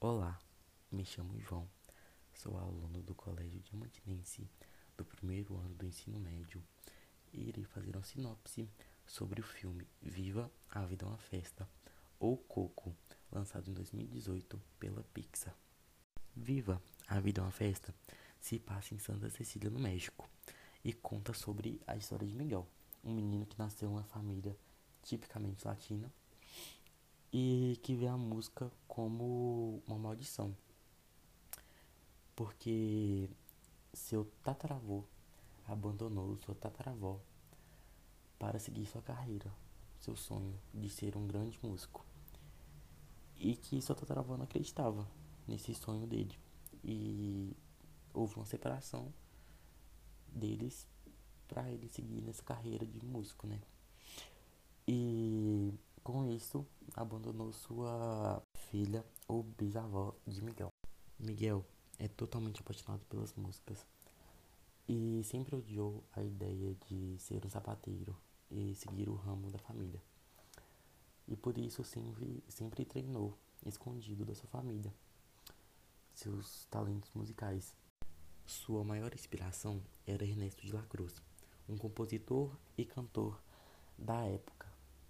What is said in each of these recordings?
Olá, me chamo João, sou aluno do Colégio Diamantinense do primeiro ano do ensino médio e irei fazer uma sinopse sobre o filme Viva a Vida é uma Festa ou Coco, lançado em 2018 pela Pixar. Viva a Vida é uma Festa se passa em Santa Cecília, no México, e conta sobre a história de Miguel, um menino que nasceu em uma família tipicamente latina e que vê a música como uma maldição. Porque seu tataravô abandonou sua tataravó para seguir sua carreira, seu sonho de ser um grande músico. E que sua tataravó não acreditava nesse sonho dele. E houve uma separação deles para ele seguir nessa carreira de músico, né? E com isso abandonou sua filha ou bisavó de Miguel. Miguel é totalmente apaixonado pelas músicas e sempre odiou a ideia de ser um sapateiro e seguir o ramo da família. E por isso sempre, sempre treinou escondido da sua família seus talentos musicais. Sua maior inspiração era Ernesto de la Cruz, um compositor e cantor da época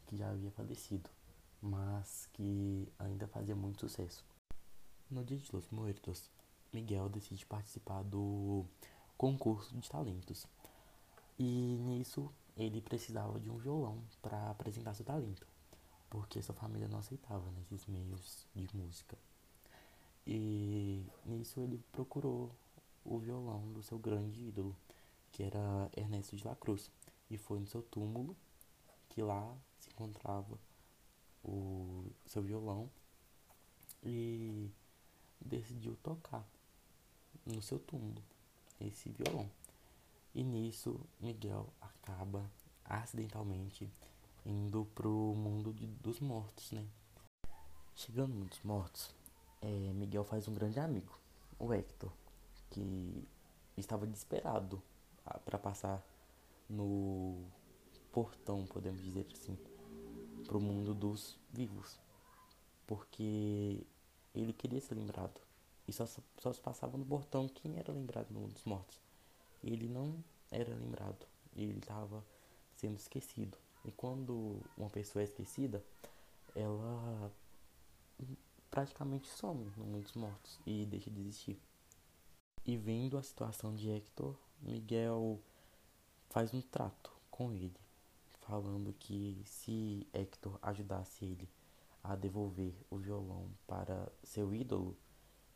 que já havia falecido, mas que ainda fazia muito sucesso. No dia de Los Muertos, Miguel decide participar do concurso de talentos. E nisso ele precisava de um violão para apresentar seu talento, porque sua família não aceitava nesses meios de música. E nisso ele procurou o violão do seu grande ídolo, que era Ernesto de la Cruz, e foi no seu túmulo que lá se encontrava o seu violão e decidiu tocar no seu túmulo esse violão. E nisso Miguel acaba acidentalmente indo pro mundo de, dos mortos, né? Chegando no mundo dos mortos, é, Miguel faz um grande amigo, o Hector, que estava desesperado para passar no portão, podemos dizer assim, para o mundo dos vivos, porque ele queria ser lembrado e só, só se passava no portão quem era lembrado no mundo dos mortos. Ele não era lembrado, ele estava sendo esquecido. E quando uma pessoa é esquecida, ela praticamente some no mundo dos mortos e deixa de existir. E vendo a situação de Hector, Miguel faz um trato com ele, falando que se Hector ajudasse ele a devolver o violão para seu ídolo,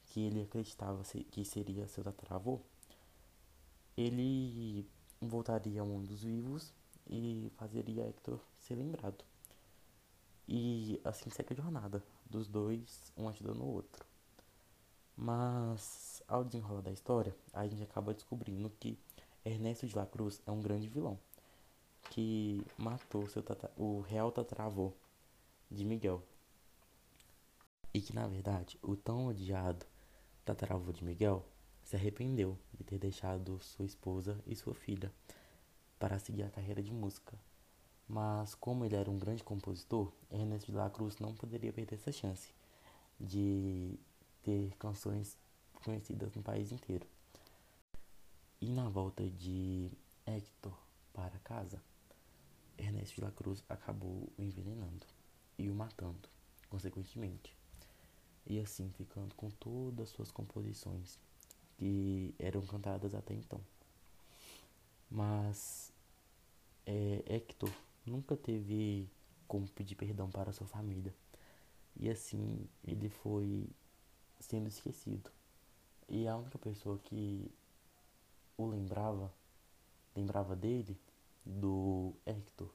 que ele acreditava que seria seu tataravô, ele voltaria ao mundo dos vivos e fazeria Hector ser lembrado. E assim segue a jornada dos dois, um ajudando o outro. Mas ao desenrolar da história, a gente acaba descobrindo que Ernesto de la Cruz é um grande vilão que matou seu tata, o real tataravô de Miguel. E que na verdade o tão odiado tataravô de Miguel se arrependeu de ter deixado sua esposa e sua filha para seguir a carreira de música. Mas como ele era um grande compositor, Ernesto de la Cruz não poderia perder essa chance de ter canções conhecidas no país inteiro. E na volta de Hector Ernesto de la Cruz acabou o envenenando e o matando, consequentemente. E assim ficando com todas as suas composições que eram cantadas até então. Mas é, Hector nunca teve como pedir perdão para sua família. E assim ele foi sendo esquecido. E a única pessoa que o lembrava, lembrava dele, do Hector,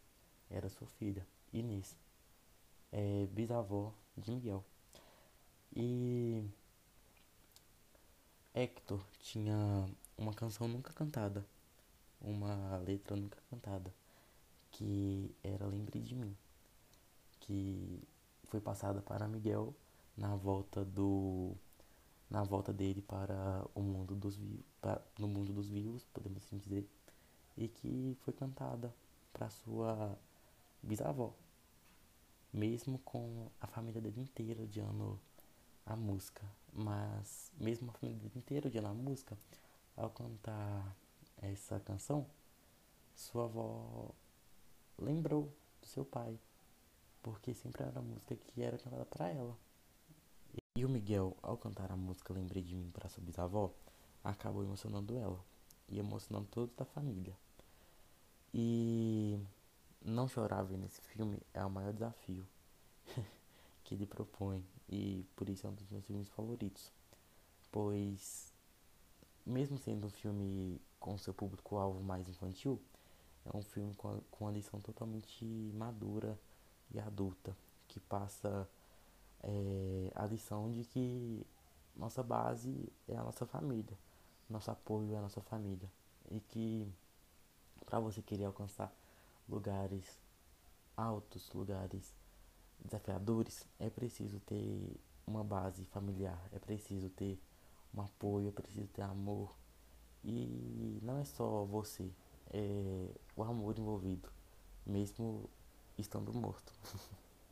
era sua filha, Inês, é, bisavó de Miguel. E Hector tinha uma canção nunca cantada, uma letra nunca cantada, que era Lembre de Mim, que foi passada para Miguel na volta do na volta dele para o mundo dos vivos, no mundo dos vivos, podemos assim dizer, e que foi cantada para sua bisavó, mesmo com a família dele inteira odiando a música, mas mesmo a família inteira odiando a música, ao cantar essa canção, sua avó lembrou do seu pai, porque sempre era a música que era cantada para ela. E o Miguel, ao cantar a música Lembrei de mim para sua bisavó, acabou emocionando ela e emocionando toda a família. E não chorar vendo esse filme é o maior desafio que ele propõe e por isso é um dos meus filmes favoritos. Pois mesmo sendo um filme com seu público-alvo mais infantil, é um filme com, a, com uma lição totalmente madura e adulta, que passa é, a lição de que nossa base é a nossa família, nosso apoio é a nossa família, e que para você querer alcançar lugares altos, lugares desafiadores, é preciso ter uma base familiar, é preciso ter um apoio, é preciso ter amor. E não é só você, é o amor envolvido, mesmo estando morto.